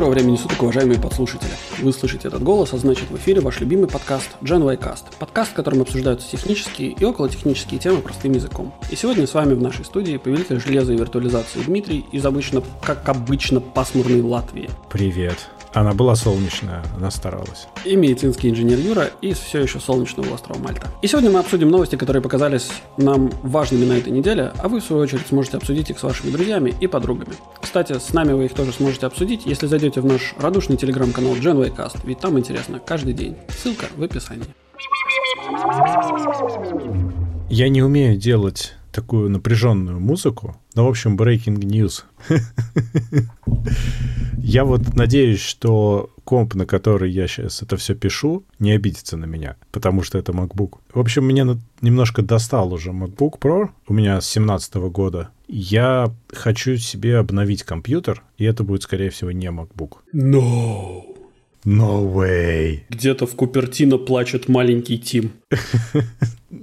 Доброго времени суток, уважаемые подслушатели. Вы слышите этот голос, а значит в эфире ваш любимый подкаст Gen y Cast. Подкаст, в котором обсуждаются технические и околотехнические темы простым языком. И сегодня с вами в нашей студии повелитель железа и виртуализации Дмитрий из обычно, как обычно, пасмурной Латвии. Привет. Она была солнечная, она старалась. И медицинский инженер Юра из все еще солнечного острова Мальта. И сегодня мы обсудим новости, которые показались нам важными на этой неделе, а вы, в свою очередь, сможете обсудить их с вашими друзьями и подругами. Кстати, с нами вы их тоже сможете обсудить, если зайдете в наш радушный телеграм-канал GenWayCast, ведь там интересно каждый день. Ссылка в описании. Я не умею делать такую напряженную музыку. Ну, в общем, breaking news. Я вот надеюсь, что комп, на который я сейчас это все пишу, не обидится на меня, потому что это MacBook. В общем, меня немножко достал уже MacBook Pro, у меня с 17 года. Я хочу себе обновить компьютер, и это будет, скорее всего, не MacBook. No. No way. Где-то в Купертино плачет маленький Тим.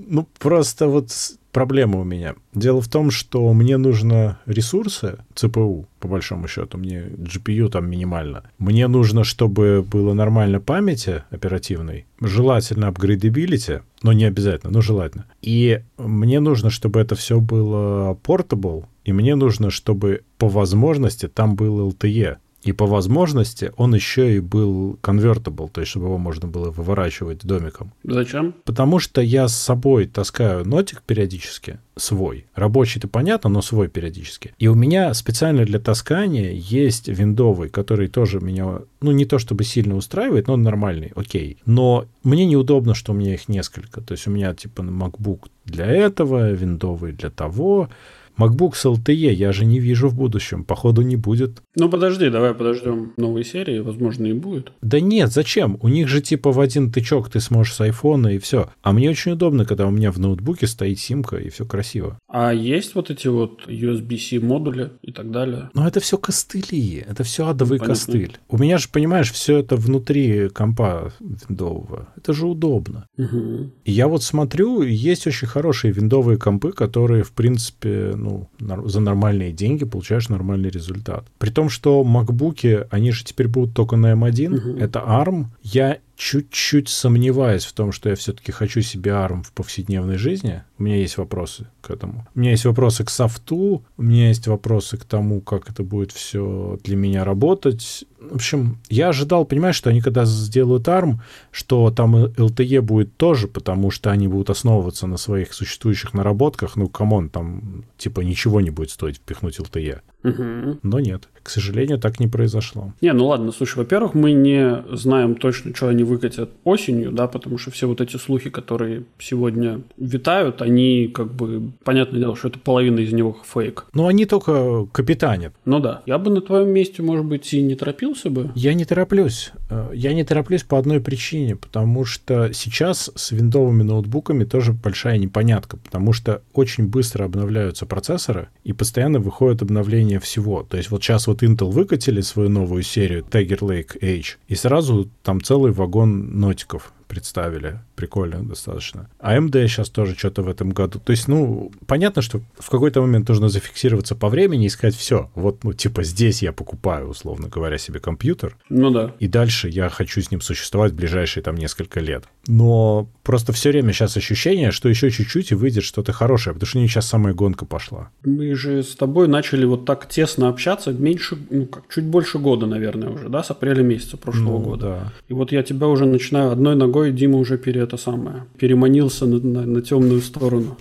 Ну, просто вот проблема у меня. Дело в том, что мне нужно ресурсы ЦПУ, по большому счету, мне GPU там минимально. Мне нужно, чтобы было нормально памяти оперативной, желательно upgradability, но не обязательно, но желательно. И мне нужно, чтобы это все было portable, и мне нужно, чтобы по возможности там был LTE. И по возможности он еще и был convertible, то есть чтобы его можно было выворачивать домиком. Зачем? Потому что я с собой таскаю нотик периодически, свой. Рабочий-то понятно, но свой периодически. И у меня специально для таскания есть виндовый, который тоже меня, ну не то чтобы сильно устраивает, но он нормальный, окей. Но мне неудобно, что у меня их несколько. То есть у меня типа MacBook для этого, виндовый для того, MacBook с LTE я же не вижу в будущем. Походу не будет. Ну подожди, давай подождем новой серии. Возможно и будет. Да нет, зачем? У них же типа в один тычок ты сможешь с айфона и все. А мне очень удобно, когда у меня в ноутбуке стоит симка и все красиво. А есть вот эти вот USB-C модули и так далее? Ну это все костыли. Это все адовый Понятно. костыль. У меня же, понимаешь, все это внутри компа виндового. Это же удобно. Угу. И я вот смотрю, есть очень хорошие виндовые компы, которые, в принципе, ну, за нормальные деньги получаешь нормальный результат. При том, что макбуки, они же теперь будут только на M1, угу. это ARM. Я чуть-чуть сомневаюсь в том, что я все-таки хочу себе ARM в повседневной жизни. У меня есть вопросы к этому. У меня есть вопросы к софту, у меня есть вопросы к тому, как это будет все для меня работать. В общем, я ожидал, понимаешь, что они когда сделают ARM, что там LTE будет тоже, потому что они будут основываться на своих существующих наработках. Ну, come on, там типа ничего не будет стоить впихнуть LTE. Угу. Но нет, к сожалению, так не произошло. Не, ну ладно, слушай, во-первых, мы не знаем точно, что они выкатят осенью, да, потому что все вот эти слухи, которые сегодня витают, они как бы, понятное дело, что это половина из него фейк. Ну, они только капитанят. Ну да. Я бы на твоем месте, может быть, и не торопился бы. Я не тороплюсь. Э, я не тороплюсь по одной причине, потому что сейчас с виндовыми ноутбуками тоже большая непонятка, потому что очень быстро обновляются процессоры, и постоянно выходят обновления всего. То есть вот сейчас вот Intel выкатили свою новую серию Tiger Lake H, и сразу там целый вагон нотиков представили. Прикольно достаточно. AMD сейчас тоже что-то в этом году. То есть, ну, понятно, что в какой-то момент нужно зафиксироваться по времени и сказать, все, вот, ну, типа, здесь я покупаю, условно говоря, себе компьютер. Ну да. И дальше я хочу с ним существовать в ближайшие там несколько лет. Но просто все время сейчас ощущение, что еще чуть-чуть и выйдет что-то хорошее, потому что у них сейчас самая гонка пошла. Мы же с тобой начали вот так тесно общаться меньше, ну, как, чуть больше года, наверное, уже, да, с апреля месяца прошлого ну, года. Да. И вот я тебя уже начинаю одной ногой другой Дима уже пере это самое переманился на, на, на темную сторону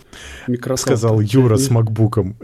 Microsoft. Сказал Юра с макбуком.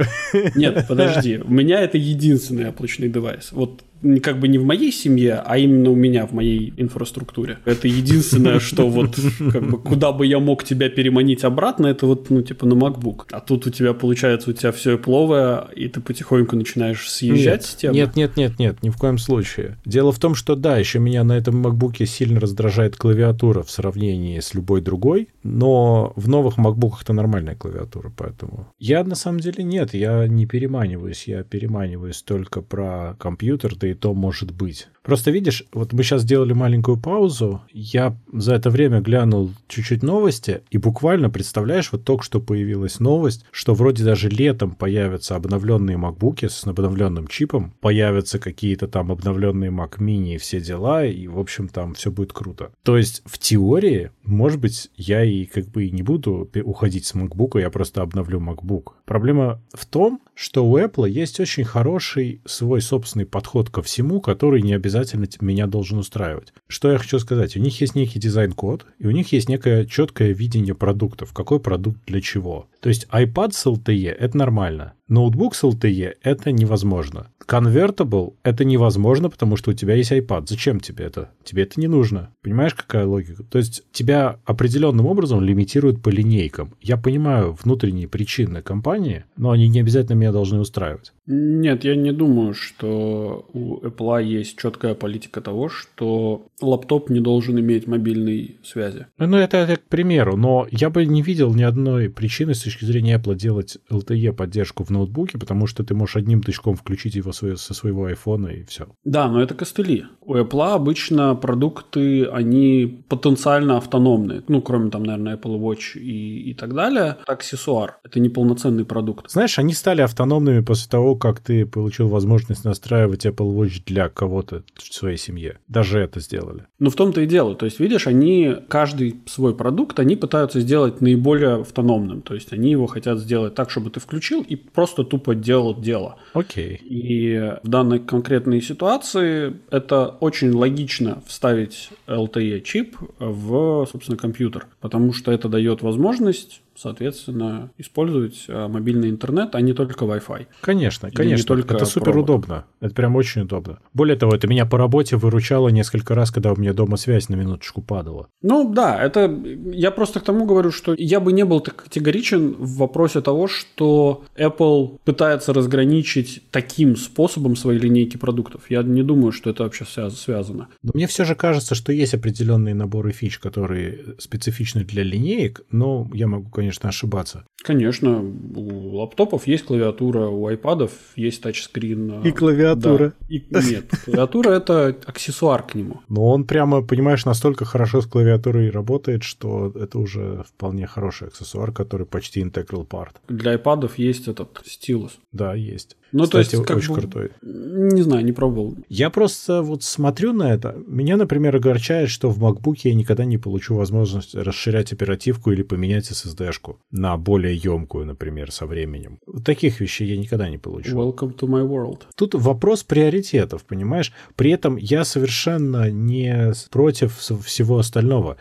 Нет, подожди. У меня это единственный облачный девайс. Вот как бы не в моей семье, а именно у меня в моей инфраструктуре. Это единственное, что вот как бы куда бы я мог тебя переманить обратно, это вот ну типа на MacBook. А тут у тебя получается у тебя все пловое, и ты потихоньку начинаешь съезжать нет, с темы. Нет, нет, нет, нет, ни в коем случае. Дело в том, что да, еще меня на этом MacBook сильно раздражает клавиатура в сравнении с любой другой, но в новых MacBook это нормальная клавиатура, поэтому я на самом деле нет, я не переманиваюсь, я переманиваюсь только про компьютер, да и то может быть. Просто видишь, вот мы сейчас сделали маленькую паузу, я за это время глянул чуть-чуть новости, и буквально, представляешь, вот только что появилась новость, что вроде даже летом появятся обновленные MacBook с обновленным чипом, появятся какие-то там обновленные Mac Mini и все дела, и, в общем, там все будет круто. То есть, в теории, может быть, я и как бы и не буду уходить с MacBook, я просто обновлю MacBook. Проблема в том, что у Apple есть очень хороший свой собственный подход ко всему, который не обязательно меня должен устраивать. Что я хочу сказать? У них есть некий дизайн-код, и у них есть некое четкое видение продуктов. Какой продукт для чего. То есть iPad с LTE — это нормально. Ноутбук с LTE — это невозможно. Convertible — это невозможно, потому что у тебя есть iPad. Зачем тебе это? Тебе это не нужно. Понимаешь, какая логика? То есть тебя определенным образом лимитируют по линейкам. Я понимаю внутренние причины компании, но они не обязательно меня должны устраивать. Нет, я не думаю, что у Apple есть четкая политика того, что лаптоп не должен иметь мобильной связи. Ну, это, это к примеру, но я бы не видел ни одной причины с точки зрения Apple делать LTE поддержку в ноутбуке, потому что ты можешь одним тычком включить его со своего айфона и все. Да, но это костыли. У Apple обычно продукты, они потенциально автономные. Ну, кроме там, наверное, Apple Watch и, и так далее. Аксессуар. Это не полноценный продукт. Знаешь, они стали автономными после того, как ты получил возможность настраивать Apple Watch для кого-то в своей семье. Даже это сделали. Ну, в том-то и дело. То есть, видишь, они, каждый свой продукт, они пытаются сделать наиболее автономным. То есть, они его хотят сделать так, чтобы ты включил и просто тупо делал дело. Окей. Okay. И в данной конкретной ситуации это очень логично вставить LTE-чип в, собственно, компьютер, потому что это дает возможность соответственно, использовать а, мобильный интернет, а не только Wi-Fi. Конечно, Или конечно. только это супер провод. удобно. Это прям очень удобно. Более того, это меня по работе выручало несколько раз, когда у меня дома связь на минуточку падала. Ну да, это я просто к тому говорю, что я бы не был так категоричен в вопросе того, что Apple пытается разграничить таким способом свои линейки продуктов. Я не думаю, что это вообще связано. Но мне все же кажется, что есть определенные наборы фич, которые специфичны для линеек, но я могу, конечно, ошибаться. Конечно, у лаптопов есть клавиатура, у айпадов есть тачскрин. И клавиатура. Да. И, нет, клавиатура это аксессуар к нему. Но он прямо, понимаешь, настолько хорошо с клавиатурой работает, что это уже вполне хороший аксессуар, который почти integral part. Для айпадов есть этот стилус. Да, есть. Ну, Кстати, то есть, как очень бы, крутой. Не знаю, не пробовал. Я просто вот смотрю на это. Меня, например, огорчает, что в MacBook я никогда не получу возможность расширять оперативку или поменять SSD-шку на более емкую, например, со временем. Таких вещей я никогда не получу. Welcome to my world. Тут вопрос приоритетов, понимаешь? При этом я совершенно не против всего остального.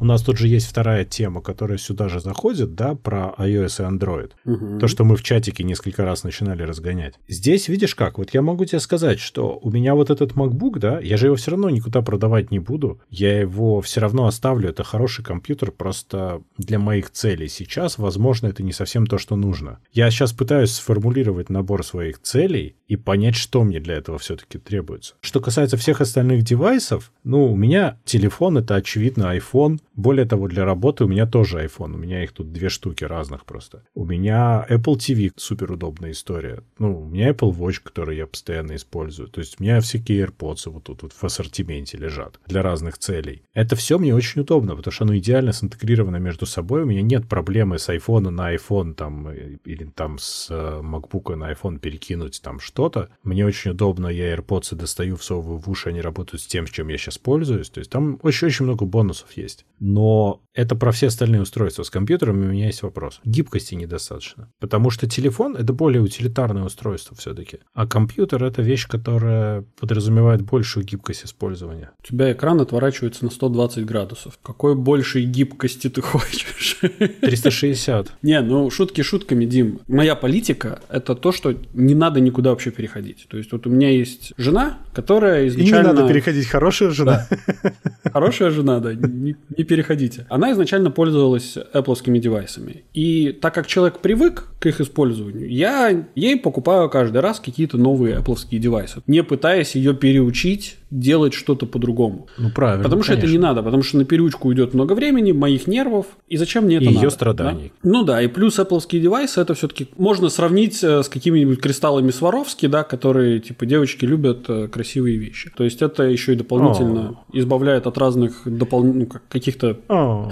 У нас тут же есть вторая тема, которая сюда же заходит, да, про iOS и Android. Угу. То, что мы в чатике несколько раз начинали разгонять. Здесь, видишь как, вот я могу тебе сказать, что у меня вот этот MacBook, да, я же его все равно никуда продавать не буду. Я его все равно оставлю. Это хороший компьютер, просто для моих целей сейчас, возможно, это не совсем то, что нужно. Я сейчас пытаюсь сформулировать набор своих целей и понять, что мне для этого все-таки требуется. Что касается всех остальных девайсов, ну, у меня телефон, это очевидно iPhone, более того, для работы у меня тоже iPhone. У меня их тут две штуки разных просто. У меня Apple TV супер удобная история. Ну, у меня Apple Watch, который я постоянно использую. То есть у меня всякие AirPods вот тут вот в ассортименте лежат для разных целей. Это все мне очень удобно, потому что оно идеально синтегрировано между собой. У меня нет проблемы с iPhone на iPhone там или там с э, MacBook на iPhone перекинуть там что-то. Мне очень удобно, я AirPods достаю, всовываю в уши, они работают с тем, с чем я сейчас пользуюсь. То есть там очень-очень много бонусов есть но это про все остальные устройства. С компьютером у меня есть вопрос. Гибкости недостаточно. Потому что телефон — это более утилитарное устройство все-таки. А компьютер — это вещь, которая подразумевает большую гибкость использования. У тебя экран отворачивается на 120 градусов. Какой большей гибкости ты хочешь? 360. Не, ну шутки шутками, Дим. Моя политика — это то, что не надо никуда вообще переходить. То есть вот у меня есть жена, которая изначально... И не надо переходить. Хорошая жена. Хорошая жена, да. Не, не переходите. Она изначально пользовалась Apple девайсами. И так как человек привык к их использованию, я ей покупаю каждый раз какие-то новые Apple девайсы, не пытаясь ее переучить делать что-то по-другому. Ну, правильно. Потому что конечно. это не надо, потому что на переучку уйдет много времени, моих нервов, и зачем мне это И надо? ее страданий. да? Ну да, и плюс Apple девайсы это все-таки можно сравнить э, с какими-нибудь кристаллами Сваровски, да, которые типа девочки любят э, красивые вещи. То есть это еще и дополнительно избавляет от разных допол... ну, как, каких-то О,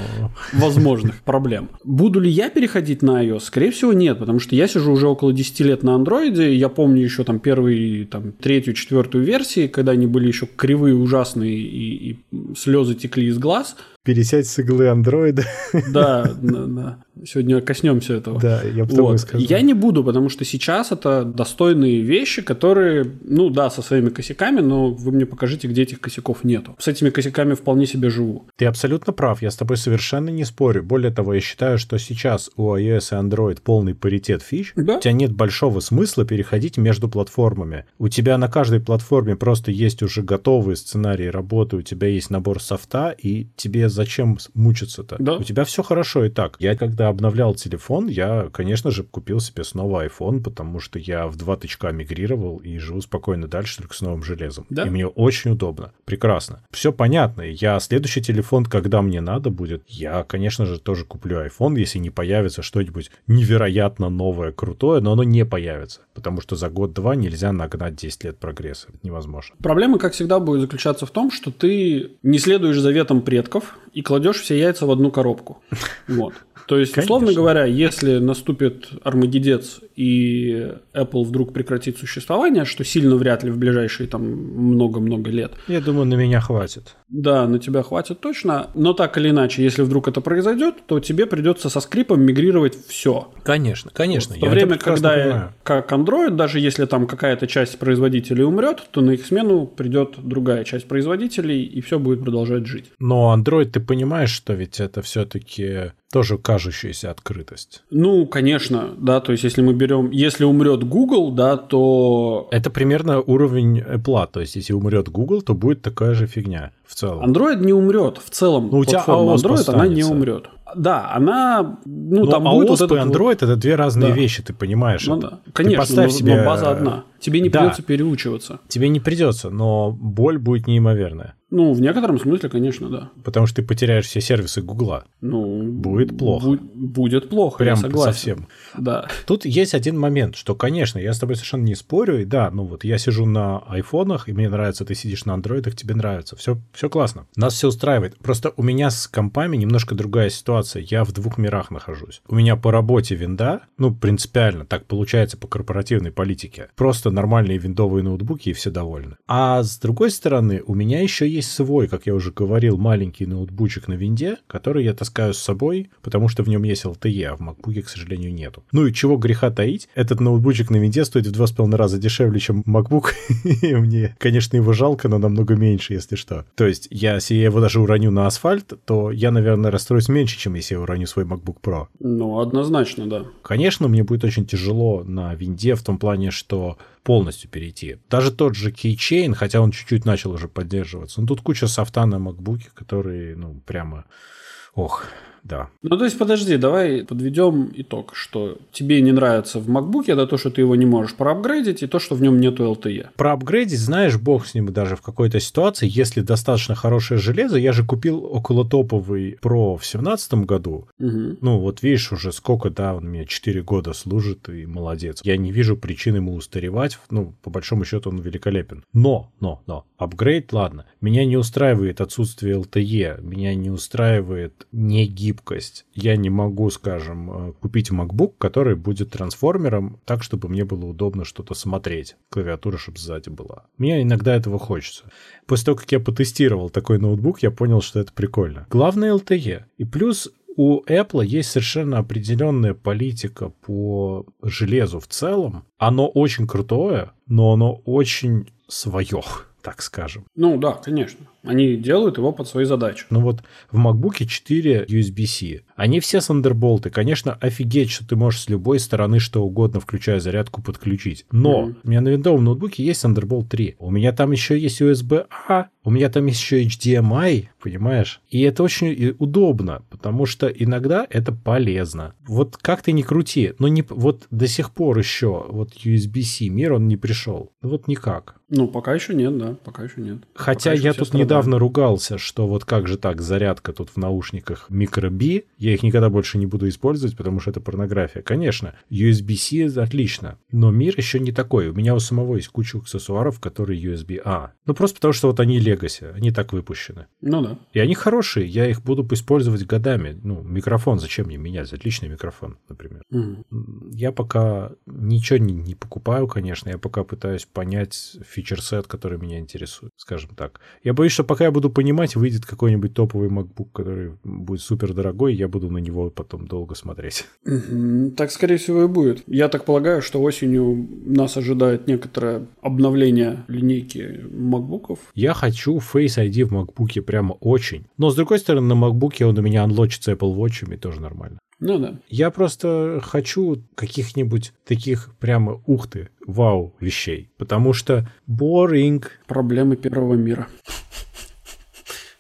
возможных проблем. Буду ли я переходить на iOS? Скорее всего, нет, потому что я сижу уже около 10 лет на андроиде, я помню еще там первые, там, третью, четвертую версии, когда они были еще кривые, ужасные, и, и слезы текли из глаз. Пересядь с иглы андроида. Да, да, да. Сегодня коснемся этого. Да, я тобой Вот. сказал. Я не буду, потому что сейчас это достойные вещи, которые, ну да, со своими косяками, но вы мне покажите, где этих косяков нету. С этими косяками вполне себе живу. Ты абсолютно прав, я с тобой совершенно не спорю. Более того, я считаю, что сейчас у iOS и Android полный паритет фич. Да. У тебя нет большого смысла переходить между платформами. У тебя на каждой платформе просто есть уже готовые сценарии работы, у тебя есть набор софта, и тебе зачем мучиться-то? Да. У тебя все хорошо и так. Я когда обновлял телефон, я, конечно же, купил себе снова iPhone, потому что я в два тычка мигрировал и живу спокойно дальше только с новым железом. Да. И мне очень удобно. Прекрасно. Все понятно. Я следующий телефон, когда мне надо будет, я, конечно же, тоже куплю iPhone, если не появится что-нибудь невероятно новое, крутое, но оно не появится. Потому что за год-два нельзя нагнать 10 лет прогресса. Это невозможно. Проблема, как всегда, будет заключаться в том, что ты не следуешь заветам предков и кладешь все яйца в одну коробку. Вот. То есть, условно Конечно. говоря, если наступит Армагеддец и Apple вдруг прекратит существование, что сильно вряд ли в ближайшие там много-много лет, Я думаю, на меня хватит. Да, на тебя хватит точно. Но так или иначе, если вдруг это произойдет, то тебе придется со скрипом мигрировать все. Конечно, конечно. В то время, когда как Android, даже если там какая-то часть производителей умрет, то на их смену придет другая часть производителей, и все будет продолжать жить. Но Android, ты понимаешь, что ведь это все-таки тоже кажущаяся открытость. Ну, конечно, да, то есть если мы берем, если умрет Google, да, то Это примерно уровень Apple. То есть, если умрет Google, то будет такая же фигня в целом. Android не умрет в целом. Ну, у тебя iOS Android, она не останется. умрет. Да, она, ну, Ну, там а будет вот этот Android это две разные Да. вещи, ты понимаешь. Ну да, Ты конечно, поставь но, себе... но база одна. Тебе не Да. придется переучиваться. Тебе не придется, но боль будет неимоверная. Ну, в некотором смысле, конечно, да. Потому что ты потеряешь все сервисы Гугла. Ну, Будет плохо. бу- будет плохо, Прям я согласен. совсем. Да. Тут есть один момент, что, конечно, я с тобой совершенно не спорю, и да, ну вот я сижу на айфонах, и мне нравится, ты сидишь на андроидах, тебе нравится, все, все классно. Нас все устраивает. Просто у меня с компами немножко другая ситуация. Я в двух мирах нахожусь. У меня по работе винда, ну, принципиально, так получается по корпоративной политике. Просто нормальные виндовые ноутбуки, и все довольны. А с другой стороны, у меня еще есть свой, как я уже говорил, маленький ноутбучик на винде, который я таскаю с собой, потому что в нем есть LTE, а в MacBook, к сожалению, нету. Ну и чего греха таить, этот ноутбучик на винде стоит в два с половиной раза дешевле, чем MacBook. И Мне, конечно, его жалко, но намного меньше, если что. То есть, я, если я его даже уроню на асфальт, то я, наверное, расстроюсь меньше, чем если я уроню свой MacBook Pro. Ну, однозначно, да. Конечно, мне будет очень тяжело на винде в том плане, что полностью перейти. Даже тот же Keychain, хотя он чуть-чуть начал уже поддерживаться, но тут куча софта на MacBook, которые, ну, прямо... Ох, да. Ну, то есть, подожди, давай подведем итог, что тебе не нравится в MacBook, это то, что ты его не можешь проапгрейдить, и то, что в нем нету LTE. Про апгрейдить, знаешь, бог с ним даже в какой-то ситуации, если достаточно хорошее железо, я же купил около топовый Pro в семнадцатом году, Мгм. Ну, вот видишь, уже сколько, да, он мне 4 года служит, и молодец. Я не вижу причин ему устаревать. Ну, по большому счету, он великолепен. Но, но, но, апгрейд, ладно. Меня не устраивает отсутствие LTE, меня не устраивает негибкость. Я не могу, скажем, э, купить MacBook, который будет трансформером так, чтобы мне было удобно что-то смотреть. Клавиатура, чтобы сзади была. Мне иногда этого хочется. После того, как я потестировал такой ноутбук, я понял, что это прикольно. Главное LTE. И плюс у Apple есть совершенно определенная политика по железу в целом. Оно очень крутое, но оно очень свое, так скажем. Ну, да, конечно. Они делают его под свои задачи. Ну вот в MacBook 4 USB-C. Они все Thunderbolt. Конечно, офигеть, что ты можешь с любой стороны что угодно, включая зарядку, подключить. Но mm-hmm. у меня на виндовом ноутбуке есть Thunderbolt 3. У меня там еще есть USB-A, у меня там есть еще HDMI, понимаешь? И это очень удобно, потому что иногда это полезно. Вот как ты ни крути, но не, вот до сих пор еще вот USB-C мир, он не пришел. Вот никак. Ну, пока еще нет, да, пока еще нет. Хотя пока я тут страдают. Недавно ругался, что вот как же так, зарядка тут в наушниках микро-B, я их никогда больше не буду использовать, потому что это порнография. Конечно, USB-C отлично, но мир еще не такой. У меня у самого есть куча аксессуаров, которые USB-A. Ну, просто потому что вот они Legacy, они так выпущены. Ну да. И они хорошие, я их буду использовать годами. Ну, микрофон, зачем мне менять? Отличный микрофон, например. Угу. Я пока ничего не, не покупаю, конечно, я пока пытаюсь понять фичер-сет, который меня интересует, скажем так. Я боюсь, что пока я буду понимать, выйдет какой-нибудь топовый MacBook, который будет супер дорогой, я буду на него потом долго смотреть. Так, скорее всего, и будет. Я так полагаю, что осенью нас ожидает некоторое обновление линейки MacBookов. Я хочу Face ID в MacBook прямо очень. Но, с другой стороны, на MacBook он у меня анлочится Apple Watch, и тоже нормально. Ну да. Я просто хочу каких-нибудь таких прямо ух ты, вау вещей. Потому что boring. Проблемы первого мира.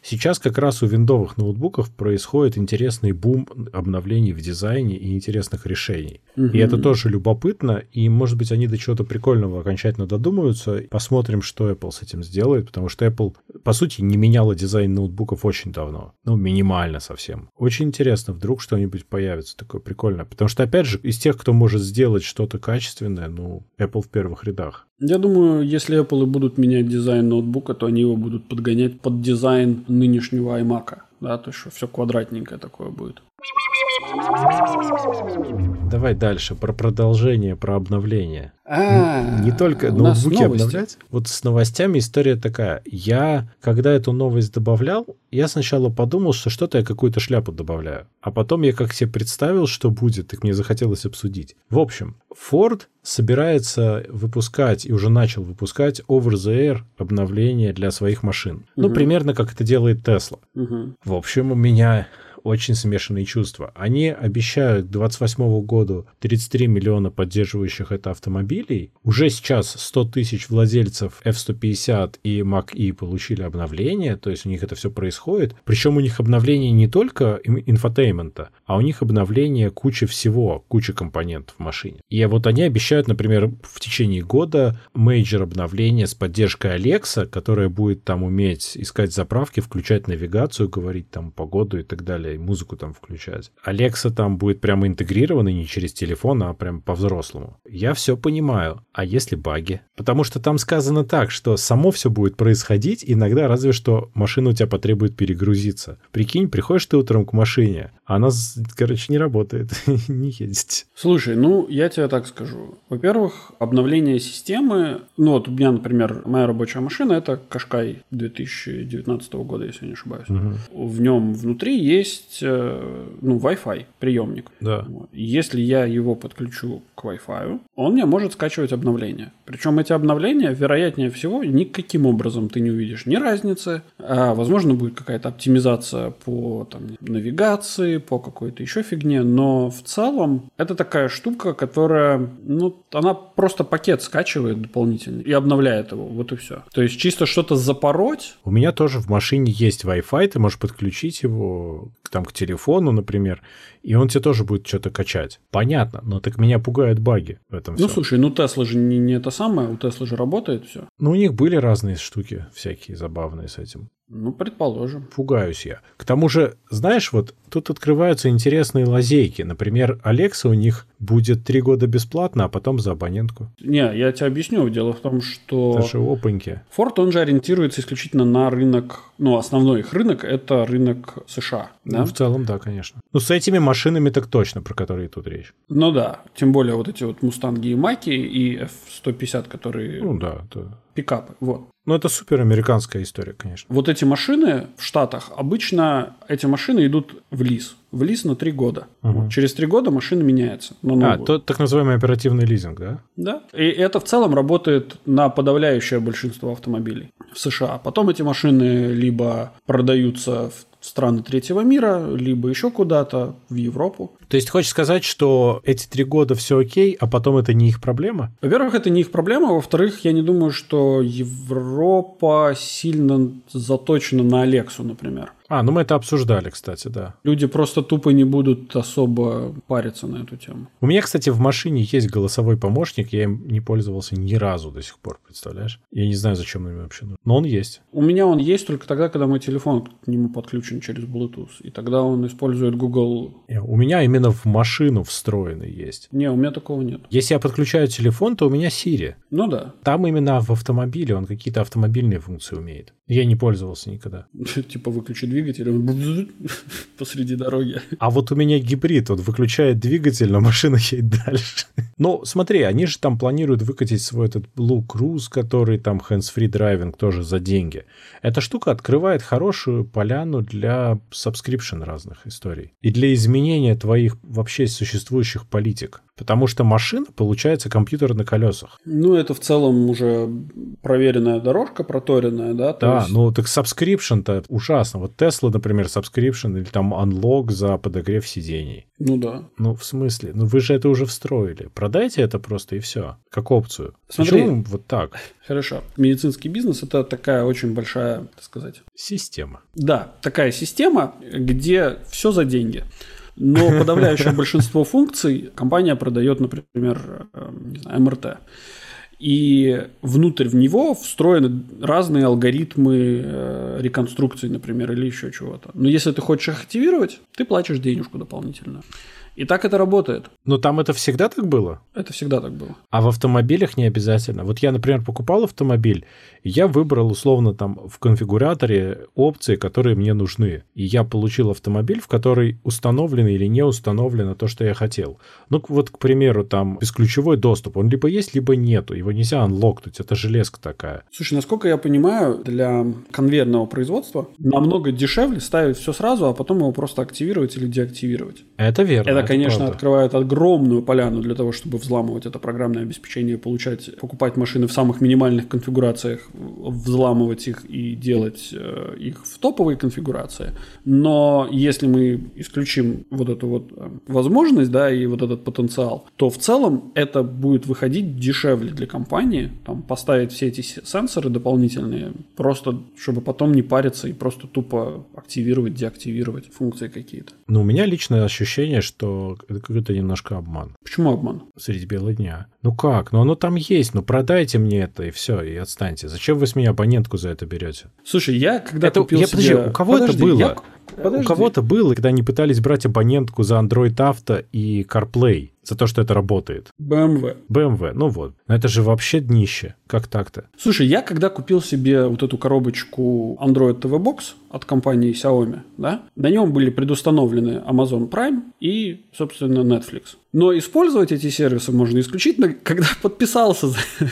Сейчас как раз у виндовых ноутбуков происходит интересный бум обновлений в дизайне и интересных решений. Угу. И это тоже любопытно, и, может быть, они до чего-то прикольного окончательно додумаются. Посмотрим, что Apple с этим сделает, потому что Apple, по сути, не меняла дизайн ноутбуков очень давно. Ну, минимально совсем. Очень интересно, вдруг что-нибудь появится такое прикольное. Потому что, опять же, из тех, кто может сделать что-то качественное, ну, Apple в первых рядах. Я думаю, если Apple и будут менять дизайн ноутбука, то они его будут подгонять под дизайн нынешнего iMac. Да, то есть все квадратненькое такое будет. Давай дальше про продолжение, про обновление. А, не только ноутбуки обновлять. Вот с новостями история такая. Я, когда эту новость добавлял, я сначала подумал, что что-то я какую-то шляпу добавляю. А потом я как себе представил, что будет, и мне захотелось обсудить. В общем, Ford собирается выпускать и уже начал выпускать over-the-air обновления для своих машин. Угу. Ну, примерно как это делает Tesla. Угу. В общем, у меня очень смешанные чувства. Они обещают к 2028 году 33 миллиона поддерживающих это автомобилей. Уже сейчас 100 тысяч владельцев F-150 и Mach-E получили обновление, то есть у них это все происходит. Причем у них обновление не только инфотеймента, а у них обновление кучи всего, куча компонентов в машине. И вот они обещают, например, в течение года major обновление с поддержкой Alexa, которая будет там уметь искать заправки, включать навигацию, говорить там погоду и так далее и музыку там включать. Alexa там будет прямо интегрирована не через телефон, а прям по-взрослому. Я все понимаю. А если баги? Потому что там сказано так, что само все будет происходить, иногда разве что машина у тебя потребует перегрузиться. Прикинь, приходишь ты утром к машине, а она, короче, не работает, не едет. Слушай, ну, я тебе так скажу. Во-первых, обновление системы, ну, вот у меня, например, моя рабочая машина, это Кашкай 2019 года, если я не ошибаюсь. Угу. В нем внутри есть есть э, ну, Wi-Fi приемник. Да. Если я его подключу к Wi-Fi, он мне может скачивать обновления. Причем эти обновления, вероятнее всего, никаким образом ты не увидишь ни разницы. А, возможно, будет какая-то оптимизация по там, навигации, по какой-то еще фигне. Но в целом это такая штука, которая, ну, она просто пакет скачивает дополнительный и обновляет его. Вот и все. То есть чисто что-то запороть. У меня тоже в машине есть Wi-Fi, ты можешь подключить его там к телефону, например, и он тебе тоже будет что-то качать. Понятно, но так меня пугают баги в этом Ну, всем. слушай, ну Тесла же не, не это самое, у Тесла же работает все. Ну, у них были разные штуки всякие забавные с этим. Ну, предположим. Пугаюсь я. К тому же, знаешь, вот тут открываются интересные лазейки. Например, Алекса у них будет три года бесплатно, а потом за абонентку. Не, я тебе объясню. Дело в том, что... Это же опаньки. Ford, он же ориентируется исключительно на рынок... Ну, основной их рынок – это рынок США. Да? Ну, в целом, да, конечно. Ну, с этими машинами так точно, про которые тут речь. Ну да. Тем более вот эти вот Мустанги и Маки и F-150, которые... Ну да, это... Пикапы, вот. Ну, это супер американская история, конечно. Вот эти машины в Штатах, обычно эти машины идут в лиз. в лиз на три года. Угу. Через три года машина меняется на новую. А, то так называемый оперативный лизинг, да? Да. И это в целом работает на подавляющее большинство автомобилей в США. Потом эти машины либо продаются в страны третьего мира, либо еще куда-то, в Европу. То есть хочешь сказать, что эти три года все окей, а потом это не их проблема? Во-первых, это не их проблема. Во-вторых, я не думаю, что Европа сильно заточена на Алексу, например. А, ну мы это обсуждали, кстати, да. Люди просто тупо не будут особо париться на эту тему. У меня, кстати, в машине есть голосовой помощник, я им не пользовался ни разу до сих пор, представляешь? Я не знаю, зачем он мне вообще нужен, но он есть. У меня он есть только тогда, когда мой телефон к нему подключен через Bluetooth, и тогда он использует Google. У меня именно в машину встроенный есть. Не, у меня такого нет. Если я подключаю телефон, то у меня Siri. Ну да. Там именно в автомобиле он какие-то автомобильные функции умеет. Я не пользовался никогда. Типа выключи двигатель, посреди дороги. А вот у меня гибрид, он выключает двигатель, но машина едет дальше. Ну, смотри, они же там планируют выкатить свой этот Blue Cruise, который там hands-free driving тоже за деньги. Эта штука открывает хорошую поляну для subscription разных историй. И для изменения твоих вообще существующих политик. Потому что машина, получается, компьютер на колесах. Ну, это в целом уже проверенная дорожка, проторенная, да? То да, есть... ну так subscription-то ужасно. Вот Tesla, например, subscription или там unlock за подогрев сидений. Ну да. Ну, в смысле? Ну вы же это уже встроили. Продайте это просто и все, как опцию. Смотри, Почему вот так? Хорошо. Медицинский бизнес – это такая очень большая, так сказать... Система. Да, такая система, где все за деньги. Но подавляющее большинство функций компания продает, например, э, знаю, МРТ. И внутрь в него встроены разные алгоритмы э, реконструкции, например, или еще чего-то. Но если ты хочешь активировать, ты платишь денежку дополнительно. И так это работает. Но там это всегда так было? Это всегда так было. А в автомобилях не обязательно. Вот я, например, покупал автомобиль, и я выбрал условно там в конфигураторе опции, которые мне нужны. И я получил автомобиль, в который установлено или не установлено то, что я хотел. Ну, вот, к примеру, там бесключевой доступ, он либо есть, либо нету. Его нельзя анлокнуть, это железка такая. Слушай, насколько я понимаю, для конвейерного производства намного дешевле ставить все сразу, а потом его просто активировать или деактивировать. Это верно. Это конечно, правда. открывает огромную поляну для того, чтобы взламывать это программное обеспечение, получать, покупать машины в самых минимальных конфигурациях, взламывать их и делать э, их в топовой конфигурации. Но если мы исключим вот эту вот э, возможность, да, и вот этот потенциал, то в целом это будет выходить дешевле для компании, там, поставить все эти сенсоры дополнительные, просто чтобы потом не париться и просто тупо активировать, деактивировать функции какие-то. Ну, у меня личное ощущение, что это какой-то немножко обман. Почему обман? Среди бела дня. Ну как? Ну оно там есть, ну продайте мне это и все, и отстаньте. Зачем вы с меня абонентку за это берете? Слушай, я когда это, купил я, себе... Подожди, у кого подожди, это было? Я... Подожди. У кого-то было, когда они пытались брать абонентку за Android Auto и CarPlay за то, что это работает. BMW. BMW, ну вот. Но это же вообще днище. Как так-то? Слушай, я когда купил себе вот эту коробочку Android TV Box от компании Xiaomi, да, на нем были предустановлены Amazon Prime и, собственно, Netflix. Но использовать эти сервисы можно исключительно, когда подписался.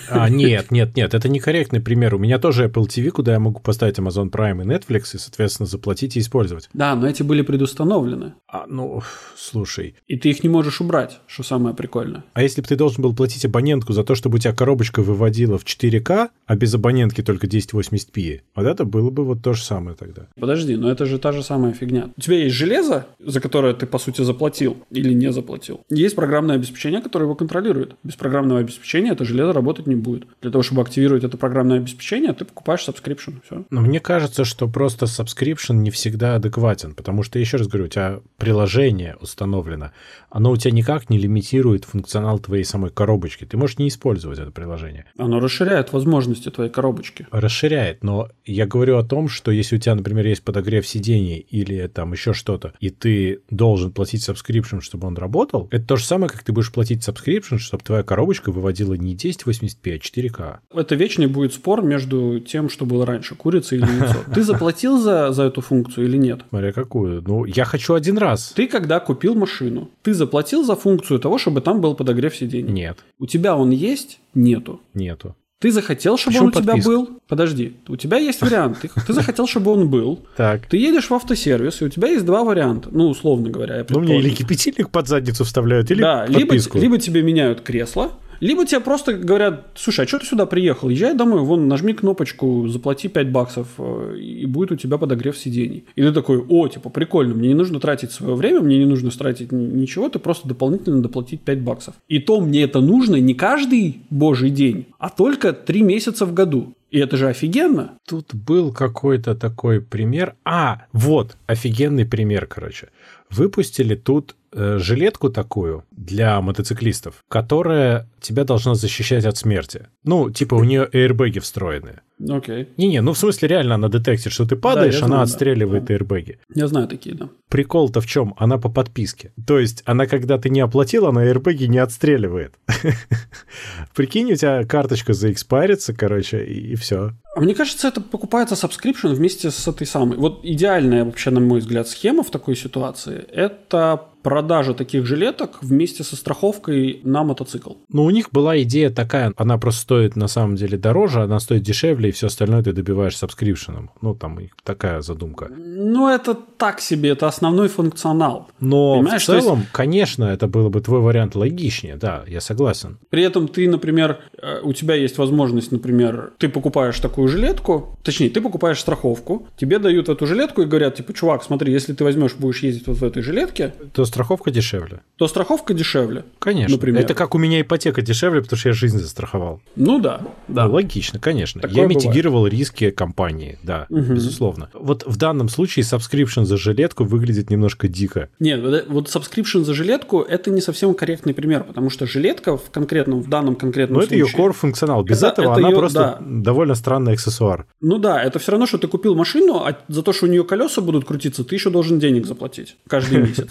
А, нет, нет, нет, это некорректный пример. У меня тоже Apple TV, куда я могу поставить Amazon Prime и Netflix, и, соответственно, заплатить и использовать. Да, но эти были предустановлены. А, ну, слушай. И ты их не можешь убрать, что самое прикольное. А если бы ты должен был платить абонентку за то, чтобы у тебя коробочка выводила в 4К, а без абонентки только 1080p, вот это было бы вот то же самое тогда. Подожди, но это же та же самая фигня. У тебя есть железо, за которое ты, по сути, заплатил или не заплатил. Есть программное обеспечение, которое его контролирует. Без программного обеспечения это железо работать не будет. Для того, чтобы активировать это программное обеспечение, ты покупаешь subscription. Все. Но мне кажется, что просто subscription не всегда адекватен, потому что, еще раз говорю, у тебя приложение установлено, оно у тебя никак не лимитирует функционал твоей самой коробочки. Ты можешь не использовать это приложение. Оно расширяет возможности твоей коробочки. Расширяет, но я говорю о том, что если у тебя, например, есть подогрев сидений или там еще что-то, и ты должен платить subscription, чтобы он работал, это то же самое, как ты будешь платить subscription, чтобы твоя коробочка выводила не 1080p, а 4К. Это вечный будет спор между тем, что было раньше, курица или яйцо. Ты заплатил за, за эту функцию или нет? Смотря какую. Ну, я хочу один раз. Ты когда купил машину, ты заплатил за функцию того, чтобы там был подогрев сидений? Нет. У тебя он есть? Нету. Нету. Ты захотел, чтобы Почему он у тебя был? Подожди, у тебя есть вариант. Ты, ты захотел, чтобы он был. Так. Ты едешь в автосервис, и у тебя есть два варианта. Ну, условно говоря, я Ну, мне или кипятильник под задницу вставляют, или Да, либо, либо тебе меняют кресло, либо тебе просто говорят, слушай, а что ты сюда приехал? Езжай домой, вон, нажми кнопочку, заплати 5 баксов, э, и будет у тебя подогрев сидений. И ты такой, о, типа, прикольно, мне не нужно тратить свое время, мне не нужно тратить ни- ничего, ты просто дополнительно доплатить 5 баксов. И то мне это нужно не каждый божий день, а только 3 месяца в году. И это же офигенно. Тут был какой-то такой пример. А, вот, офигенный пример, короче. Выпустили тут э, жилетку такую для мотоциклистов, которая тебя должна защищать от смерти. Ну, типа у нее аэрбэги встроены. Окей. Не-не, ну в смысле реально она детектит, что ты падаешь, она знаю, да. отстреливает Да. аэрбэги. Я знаю такие, да. Прикол-то в чем? Она по подписке. То есть она, когда ты не оплатил, она аэрбэги не отстреливает. Прикинь, у тебя карточка заэкспарится, короче, и, все. А мне кажется, это покупается subscription вместе с этой самой. Вот идеальная вообще, на мой взгляд, схема в такой ситуации – это продажа таких жилеток вместе со страховкой на мотоцикл. Ну, у них была идея такая, она просто стоит на самом деле дороже, она стоит дешевле, и все остальное ты добиваешь сабскрипшеном. Ну, там такая задумка. Ну, это так себе, это основной функционал. Но Понимаешь, в то есть- целом, конечно, это было бы твой вариант логичнее, да, я согласен. При этом ты, например, э, у тебя есть возможность, например, ты покупаешь такую жилетку, точнее, ты покупаешь страховку, тебе дают эту жилетку и говорят, типа, чувак, смотри, если ты возьмешь, будешь ездить вот в этой жилетке, То страховка дешевле. то страховка дешевле. Конечно. Например. Это как у меня ипотека дешевле, потому что я жизнь застраховал. Ну да, да. Ну, логично, конечно. Такое я бывает. митигировал риски компании, да, безусловно. Вот в данном случае subscription за жилетку выглядит немножко дико. Нет, вот, э- subscription за жилетку это не совсем корректный пример, потому что жилетка в конкретном, в данном конкретном Но это ее случае. core функционал. Без Это- этого это она её- просто да. довольно странный аксессуар. Ну да, это все равно, что ты купил машину, а за то, что у нее колеса будут крутиться, ты еще должен денег заплатить каждый месяц.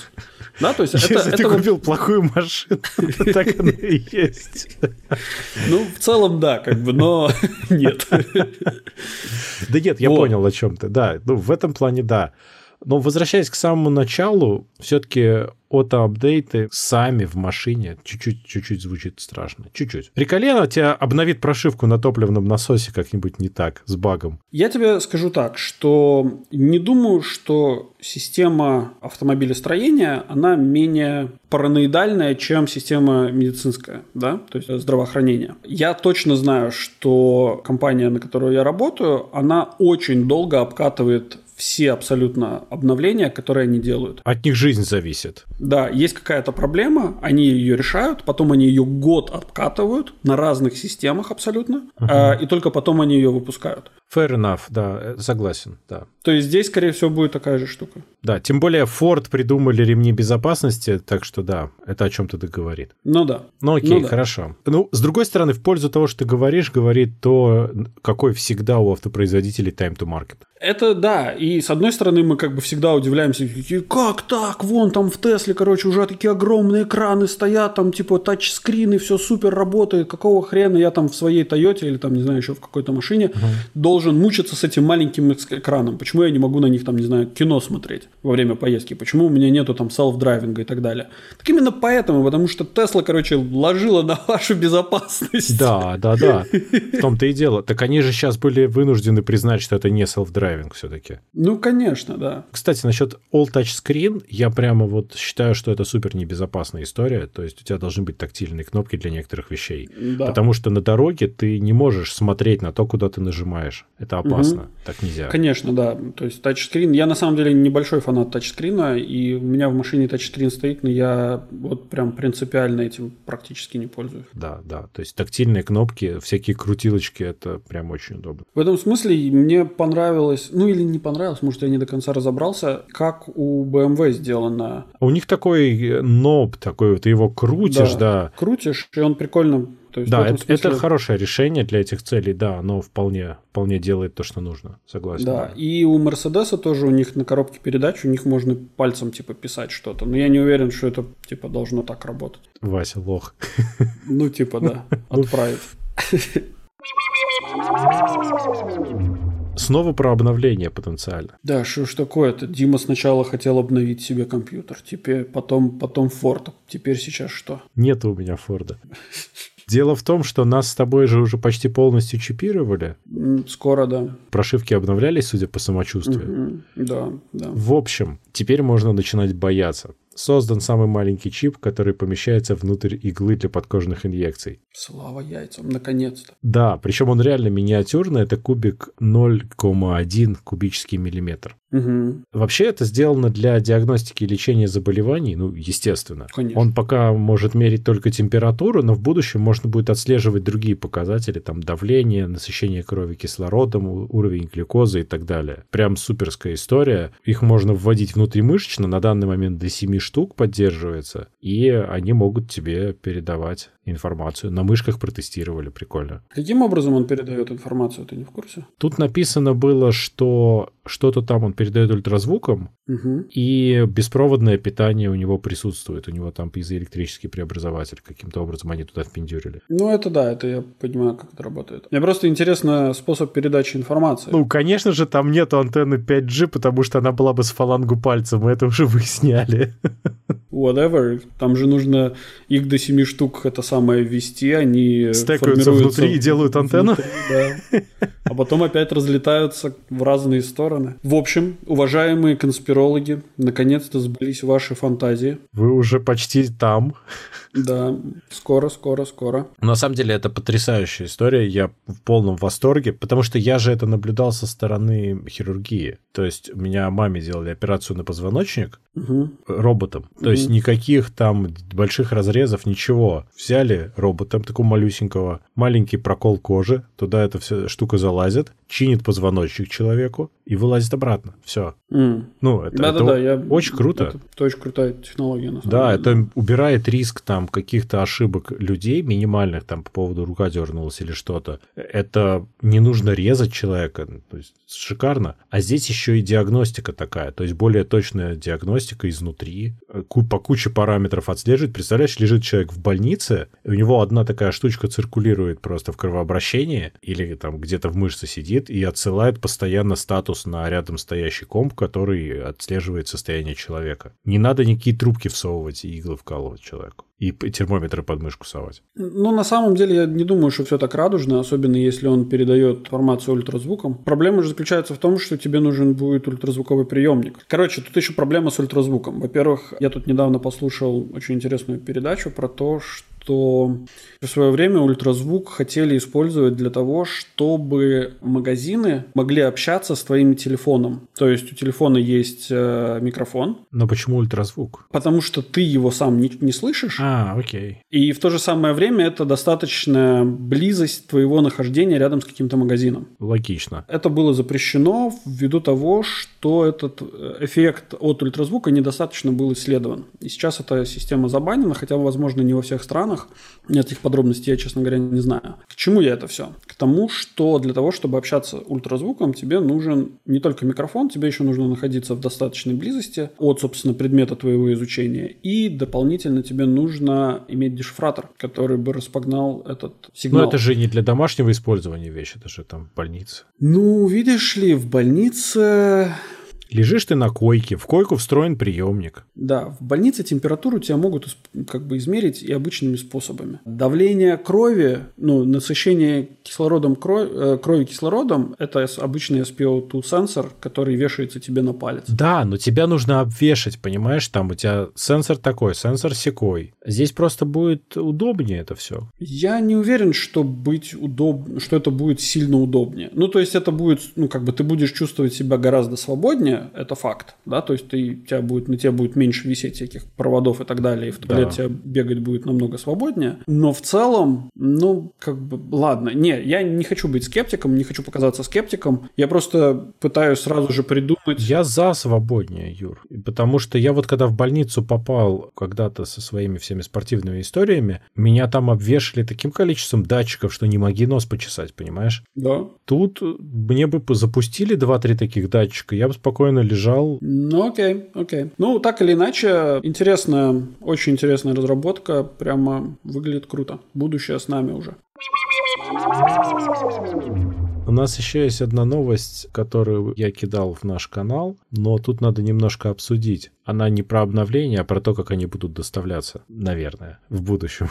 Да, то есть это, Если это ты вот- купил плохую машину, так оно и есть. ну в целом да, как бы, но нет. Да нет, я Вот. понял о чем ты. Да, ну в этом плане да. Но возвращаясь к самому началу, все-таки ото-апдейты сами в машине чуть-чуть, чуть-чуть звучит страшно. Чуть-чуть. Приколено тебя обновит прошивку на топливном насосе как-нибудь не так, с багом. Я тебе скажу так, что не думаю, что система автомобилестроения, она менее параноидальная, чем система медицинская, да, то есть здравоохранения. Я точно знаю, что компания, на которую я работаю, она очень долго обкатывает все абсолютно обновления, которые они делают. От них жизнь зависит. Да, есть какая-то проблема, они ее решают, потом они ее год обкатывают на разных системах абсолютно, а, и только потом они ее выпускают. Fair enough, да, э, согласен, да. То есть здесь, скорее всего, будет такая же штука. Да, тем более Ford придумали ремни безопасности, так что да, это о чем-то говорит. Ну да. Ну окей, Ну да. хорошо. Ну, с другой стороны, в пользу того, что ты говоришь, говорит то, какой всегда у автопроизводителей time to market. Это да, и с одной стороны мы как бы всегда удивляемся, как так, вон там в Тесле, короче, уже такие огромные экраны стоят, там типа тачскрины, все супер работает, какого хрена я там в своей Тойоте или там, не знаю, еще в какой-то машине должен мучиться с этим маленьким экраном, почему я не могу на них там, не знаю, кино смотреть во время поездки, почему у меня нету там селф-драйвинга и так далее. Так именно поэтому, потому что Тесла, короче, ложила на вашу безопасность. Да, да, да. В том-то и дело. Так они же сейчас были вынуждены признать, что это не self-driving все-таки. Ну, конечно, да. Кстати, насчет All Touch Screen, я прямо вот считаю, что это супер небезопасная история. То есть у тебя должны быть тактильные кнопки для некоторых вещей. Да. Потому что на дороге ты не можешь смотреть на то, куда ты нажимаешь. Это опасно. Так нельзя. Конечно, да. То есть тачскрин. Я на самом деле небольшой фанат тачскрина, и у меня в машине тачскрин стоит, но я вот прям принципиально этим практически не пользуюсь. Да, да. То есть тактильные кнопки, всякие крутилочки, это прям очень удобно. В этом смысле мне понравилось, ну или не понравилось, может я не до конца разобрался, как у BMW сделано. А У них такой э, ноб такой, ты его крутишь, да. Крутишь, и он прикольно. То есть Да, это, смысле- это хорошее решение для этих целей, да, оно вполне, вполне делает то, что нужно, согласен. Да, и у Мерседеса тоже у них на коробке передач, у них можно пальцем типа писать что-то, но я не уверен, что это типа должно так работать. Вася лох. Ну типа да, отправит. Снова про обновление потенциально. Да, что ж такое-то? Дима сначала хотел обновить себе компьютер, теперь потом, потом Форд, теперь сейчас что? Нет у меня Форда. Дело в том, что нас с тобой же уже почти полностью чипировали. Скоро, да. Прошивки обновлялись, судя по самочувствию. Угу. Да, да. В общем, теперь можно начинать бояться. Создан самый маленький чип, который помещается внутрь иглы для подкожных инъекций. Слава яйцам, наконец-то. Да, причем он реально миниатюрный, это кубик 0,1 кубический миллиметр. Угу. Вообще это сделано для диагностики и лечения заболеваний, ну, естественно. Конечно. Он пока может мерить только температуру, но в будущем можно будет отслеживать другие показатели, там давление, насыщение крови кислородом, уровень глюкозы и так далее. Прям суперская история. Их можно вводить внутримышечно, на данный момент до 7 штук поддерживается, и они могут тебе передавать информацию. На мышках протестировали, прикольно. Каким образом он передает информацию, ты не в курсе? Тут написано было, что что-то там он передает ультразвуком, угу. и беспроводное питание у него присутствует. У него там пизоэлектрический преобразователь каким-то образом они туда впендюрили. Ну, это да, это я понимаю, как это работает. Мне просто интересно способ передачи информации. Ну, конечно же, там нету антенны 5G, потому что она была бы с фалангу пальца, мы это уже выясняли. Whatever. Там же нужно их до 7 штук это самое ввести, они Стекаются внутри и делают антенну. Внутри, да. А потом опять разлетаются в разные стороны. В общем, уважаемые конспирологи, наконец-то сбылись ваши фантазии. Вы уже почти там. Да, скоро, скоро, скоро. На самом деле это потрясающая история, я в полном восторге, потому что я же это наблюдал со стороны хирургии. То есть у меня маме делали операцию на позвоночник угу. роботом. То Мгм. есть никаких там больших разрезов, ничего. Взяли роботом такого малюсенького, маленький прокол кожи, туда эта вся штука залазит, чинит позвоночник человеку и вылазит обратно. Все. М. Ну, это, это Да-да-да, я... очень круто. Это, это очень крутая технология, на самом Да, деле. это убирает риск там каких-то ошибок людей минимальных, там по поводу рука дернулась или что-то. Это не нужно резать человека, то есть шикарно. А здесь еще и диагностика такая, то есть более точная диагностика изнутри, Ку- по куче параметров отслеживает. Представляешь, лежит человек в больнице, у него одна такая штучка циркулирует просто в кровообращении или там где-то в мышце сидит и отсылает постоянно статус на рядом стоящий комп, который отслеживает состояние человека. Не надо никакие трубки всовывать и иглы вкалывать человеку. И термометры под мышку совать. Ну, на самом деле, я не думаю, что все так радужно, особенно если он передает информацию ультразвуком. Проблема же заключается в том, что тебе нужен будет ультразвуковой приемник. Короче, тут еще проблема с ультразвуком. Во-первых, я тут недавно послушал очень интересную передачу про то, что в свое время ультразвук хотели использовать для того, чтобы магазины могли общаться с твоим телефоном. То есть у телефона есть э, микрофон, Но почему ультразвук? потому что ты его сам не, не слышишь, А, окей. и в то же самое время это достаточная близость твоего нахождения рядом с каким-то магазином. Логично. Это было запрещено ввиду того, что этот э, эффект от ультразвука недостаточно был исследован. И сейчас эта система забанена, хотя, возможно, не во всех странах. Этих подробностей я, честно говоря, не знаю. К чему я это все? К тому, что для того, чтобы общаться ультразвуком, тебе нужен не только микрофон, тебе еще нужно находиться в достаточной близости от, собственно, предмета твоего изучения. И дополнительно тебе нужно иметь дешифратор, который бы распогнал этот Но сигнал. это же не для домашнего использования вещь, это же там больница. Ну, видишь ли, в больнице... Лежишь ты на койке, в койку встроен приемник. Да, в больнице температуру тебя могут как бы измерить и обычными способами. Давление крови, ну, насыщение кислородом крови, э, крови кислородом – это обычный SpO2 сенсор, который вешается тебе на палец. Да, но тебя нужно обвешать, понимаешь? Там у тебя сенсор такой, сенсор секой. Здесь просто будет удобнее это все. Я не уверен, что быть удоб... что это будет сильно удобнее. Ну, то есть это будет, ну, как бы ты будешь чувствовать себя гораздо свободнее, это факт, да, то есть ты, тебя будет, на тебе будет меньше висеть всяких проводов и так далее, и в туалет Да. тебя бегать будет намного свободнее. Но в целом, ну, как бы, ладно. Не, я не хочу быть скептиком, не хочу показаться скептиком. Я просто пытаюсь сразу же придумать... Я за свободнее, Юр. Потому что я вот когда в больницу попал когда-то со своими всеми спортивными историями, меня там обвешали таким количеством датчиков, что не моги нос почесать, понимаешь? Да. Тут мне бы запустили 2-3 таких датчика, я бы спокойно лежал. Ну, окей, окей. Ну, так или иначе, интересная, очень интересная разработка. Прямо выглядит круто. Будущее с нами уже. У нас еще есть одна новость, которую я кидал в наш канал, но тут надо немножко обсудить. Она не про обновление, а про то, как они будут доставляться, наверное, в будущем.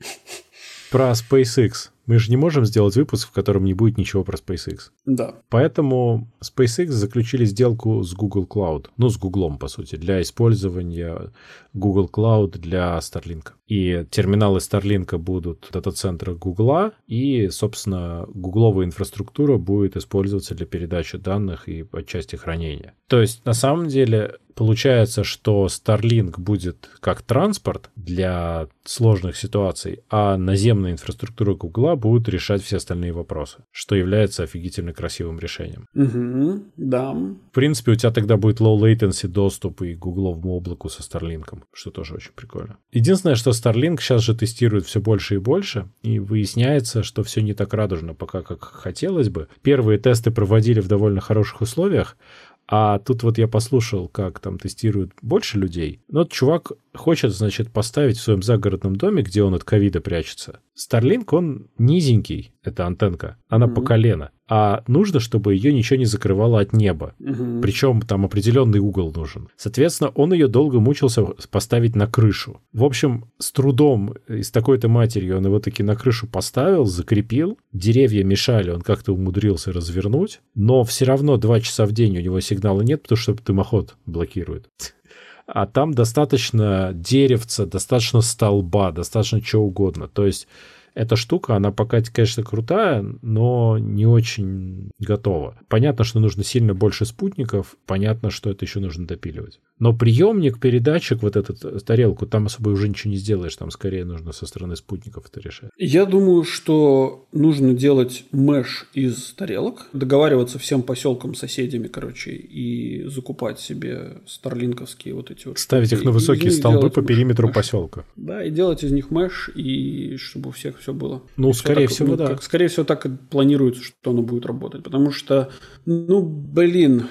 Про SpaceX. Мы же не можем сделать выпуск, в котором не будет ничего про SpaceX. Да. Поэтому SpaceX заключили сделку с Google Cloud, ну, с Google, по сути, для использования Google Cloud для Starlink. И терминалы Starlink будут в дата-центрах Google, и, собственно, гугловая инфраструктура будет использоваться для передачи данных и отчасти хранения. То есть, на самом деле, получается, что Starlink будет как транспорт для сложных ситуаций, а наземная инфраструктура Гугла будет решать все остальные вопросы, что является офигительно красивым решением. Угу, да. В принципе, у тебя тогда будет low latency доступ и гугловому облаку со Starlink, что тоже очень прикольно. Единственное, что Starlink сейчас же тестирует все больше и больше, и выясняется, что все не так радужно пока, как хотелось бы. Первые тесты проводили в довольно хороших условиях, а тут вот я послушал, как там тестируют больше людей. Но вот чувак хочет, значит, поставить в своем загородном доме, где он от ковида прячется. Starlink, он низенький, это антенка, она mm-hmm. по колено. А нужно, чтобы ее ничего не закрывало от неба. Mm-hmm. Причем там определенный угол нужен. Соответственно, он ее долго мучился поставить на крышу. В общем, с трудом и с такой-то матерью он его таки на крышу поставил, закрепил. Деревья мешали, он как-то умудрился развернуть. Но все равно два часа в день у него сигнала нет, потому что дымоход блокирует а там достаточно деревца, достаточно столба, достаточно чего угодно. То есть эта штука, она пока, конечно, крутая, но не очень готова. Понятно, что нужно сильно больше спутников, понятно, что это еще нужно допиливать. Но приемник, передатчик, вот эту э, тарелку, там особо уже ничего не сделаешь, там скорее нужно со стороны спутников это решать. Я думаю, что нужно делать меш из тарелок, договариваться всем поселкам, соседями, короче, и закупать себе старлинковские вот эти вот. Ставить их на высокие столбы по периметру меш. поселка. Да, и делать из них меш, и чтобы у всех все было. Ну, и скорее так, всего, ну, да. Как, скорее всего, так и планируется, что оно будет работать. Потому что, ну, блин,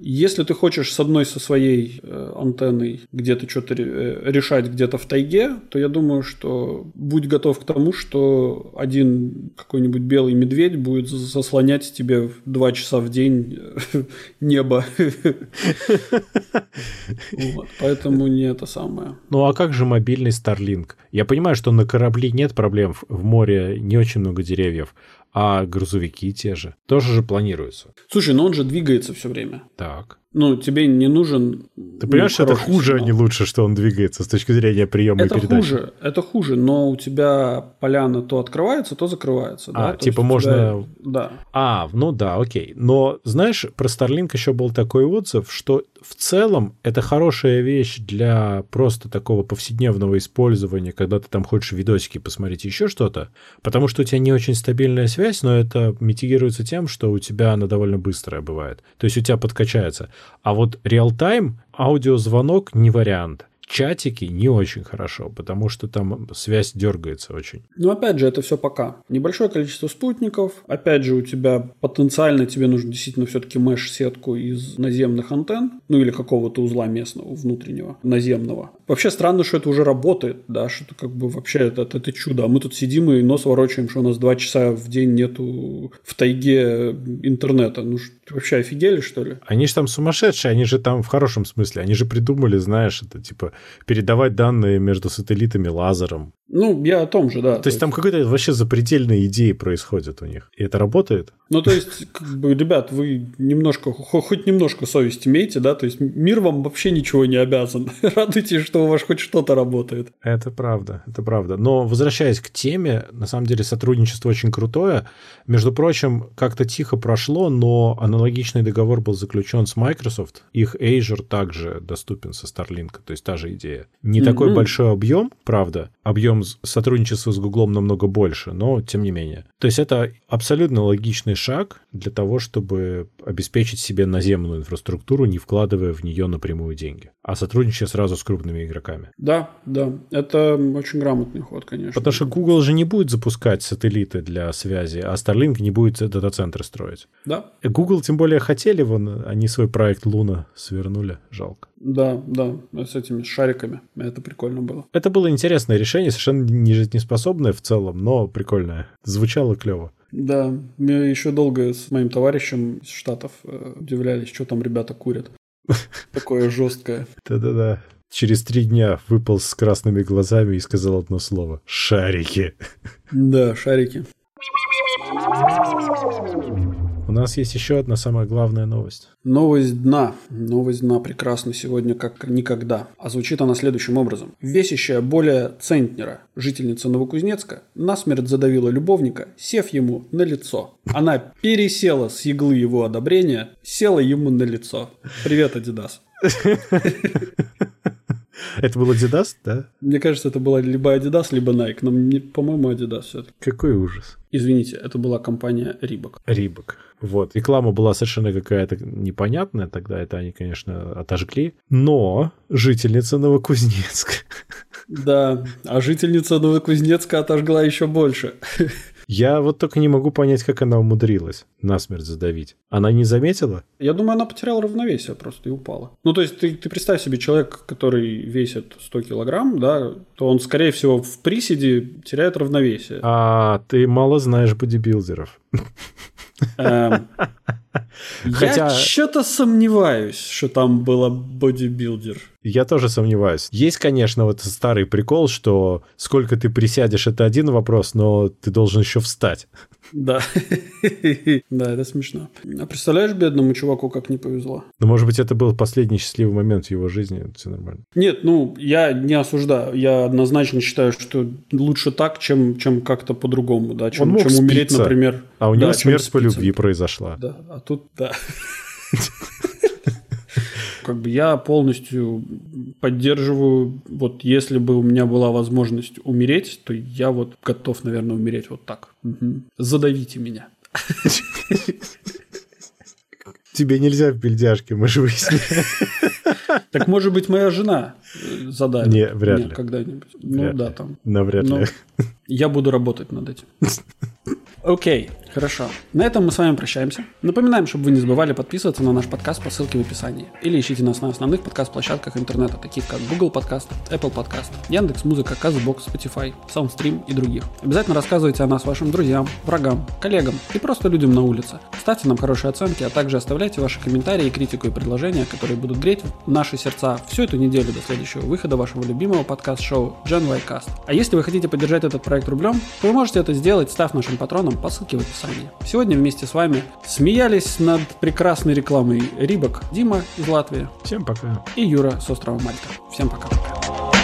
если ты хочешь с одной со своей э, антенной где-то что-то э, решать где-то в тайге, то я думаю, что будь готов к тому, что один какой-нибудь белый медведь будет заслонять тебе два часа в день э, небо. Поэтому не это самое. Ну а как же мобильный Starlink? Я понимаю, что на корабле нет проблем, в море не очень много деревьев, а грузовики те же тоже же планируются. Слушай, но он же двигается все время. Так. Ну, тебе не нужен... Ты понимаешь, ну, это хуже, сигнал. а не лучше, что он двигается с точки зрения приема это и передачи? хуже, это хуже, но у тебя поляна то открывается, то закрывается. А, да? типа можно... Тебя... Да. А, ну да, окей. Но, знаешь, про Starlink еще был такой отзыв, что в целом это хорошая вещь для просто такого повседневного использования, когда ты там хочешь видосики посмотреть, еще что-то, потому что у тебя не очень стабильная связь, но это митигируется тем, что у тебя она довольно быстрая бывает. То есть у тебя подкачается. А вот реал-тайм аудиозвонок не вариант чатики не очень хорошо, потому что там связь дергается очень. Ну, опять же, это все пока. Небольшое количество спутников. Опять же, у тебя потенциально тебе нужно действительно все-таки меш-сетку из наземных антенн, ну или какого-то узла местного, внутреннего, наземного. Вообще странно, что это уже работает, да, что это как бы вообще это, это, это чудо. А мы тут сидим и нос ворочаем, что у нас два часа в день нету в тайге интернета. Ну, вообще офигели, что ли? Они же там сумасшедшие, они же там в хорошем смысле. Они же придумали, знаешь, это типа передавать данные между сателлитами лазером. Ну, я о том же, да. То, то есть там какой-то вообще запредельные идеи происходят у них. И это работает? Ну, то есть, как бы, ребят, вы немножко, хоть немножко совесть имеете, да? То есть мир вам вообще ничего не обязан. Радуйтесь, что у вас хоть что-то работает. Это правда, это правда. Но возвращаясь к теме, на самом деле сотрудничество очень крутое. Между прочим, как-то тихо прошло, но аналогичный договор был заключен с Microsoft. Их Azure также доступен со Starlink, то есть та же идея. Не mm-hmm. такой большой объем, правда, объем сотрудничества с Гуглом намного больше, но тем не менее. То есть это абсолютно логичный шаг для того, чтобы обеспечить себе наземную инфраструктуру, не вкладывая в нее напрямую деньги, а сотрудничая сразу с крупными игроками. Да, да, это очень грамотный ход, конечно. Потому что Google же не будет запускать сателлиты для связи, а Starlink не будет дата-центры строить. Да. Google тем более хотели, вон, они свой проект Луна свернули, жалко. Да, да, с этими шариками. Это прикольно было. Это было интересное решение, совершенно не жизнеспособное в целом, но прикольное. Звучало клево. Да, мы еще долго с моим товарищем из Штатов э, удивлялись, что там ребята курят. Такое жесткое. Да-да-да. через три дня выпал с красными глазами и сказал одно слово «Шарики». Да, шарики. У нас есть еще одна самая главная новость. Новость дна. Новость дна прекрасна сегодня как никогда. А звучит она следующим образом. Весящая более центнера жительница Новокузнецка насмерть задавила любовника, сев ему на лицо. Она пересела с иглы его одобрения, села ему на лицо. Привет, Адидас. Это был Adidas, да? Мне кажется, это была либо Adidas, либо Nike, но, по-моему, Adidas все-таки. Какой ужас. Извините, это была компания Reebok. Reebok. Вот. Реклама была совершенно какая-то непонятная, тогда это они, конечно, отожгли. Но жительница Новокузнецка. Да, а жительница Новокузнецка отожгла еще больше. Я вот только не могу понять, как она умудрилась насмерть задавить. Она не заметила? Я думаю, она потеряла равновесие просто и упала. Ну, то есть, ты, ты представь себе человек, который весит 100 килограмм, да, то он, скорее всего, в приседе теряет равновесие. А ты мало знаешь бодибилдеров. Хотя... Я что-то сомневаюсь, что там было бодибилдер. Я тоже сомневаюсь. Есть, конечно, вот старый прикол, что сколько ты присядешь, это один вопрос, но ты должен еще встать. Да. да, это смешно. А представляешь бедному чуваку, как не повезло? Ну, может быть, это был последний счастливый момент в его жизни, все нормально. Нет, ну, я не осуждаю. Я однозначно считаю, что лучше так, чем, чем как-то по-другому, да, чем, Он мог чем умереть, например. А у него да, смерть по любви произошла. Да, а тут, да. как бы я полностью поддерживаю, вот если бы у меня была возможность умереть, то я вот готов, наверное, умереть вот так. Угу. Задавите меня. Тебе нельзя в бельдяшке, мы же выяснили. Так может быть моя жена задавит. Не, вряд ли. Когда-нибудь. Ну да, там. Навряд ли. Я буду работать над этим. Окей, хорошо. На этом мы с вами прощаемся. Напоминаем, чтобы вы не забывали подписываться на наш подкаст по ссылке в описании. Или ищите нас на основных подкаст-площадках интернета, таких как Google Podcast, Apple Podcast, Яндекс Музыка, Казбокс, Spotify, Soundstream и других. Обязательно рассказывайте о нас вашим друзьям, врагам, коллегам и просто людям на улице. Ставьте нам хорошие оценки, а также оставляйте ваши комментарии, критику и предложения, которые будут греть наши сердца всю эту неделю до следующего выхода вашего любимого подкаст-шоу Gen y Cast. А если вы хотите поддержать этот проект рублем, то вы можете это сделать, став нашим патроном по ссылке в описании. Сегодня вместе с вами смеялись над прекрасной рекламой Рибок Дима из Латвии. Всем пока. И Юра с острова Мальта. Всем пока-пока.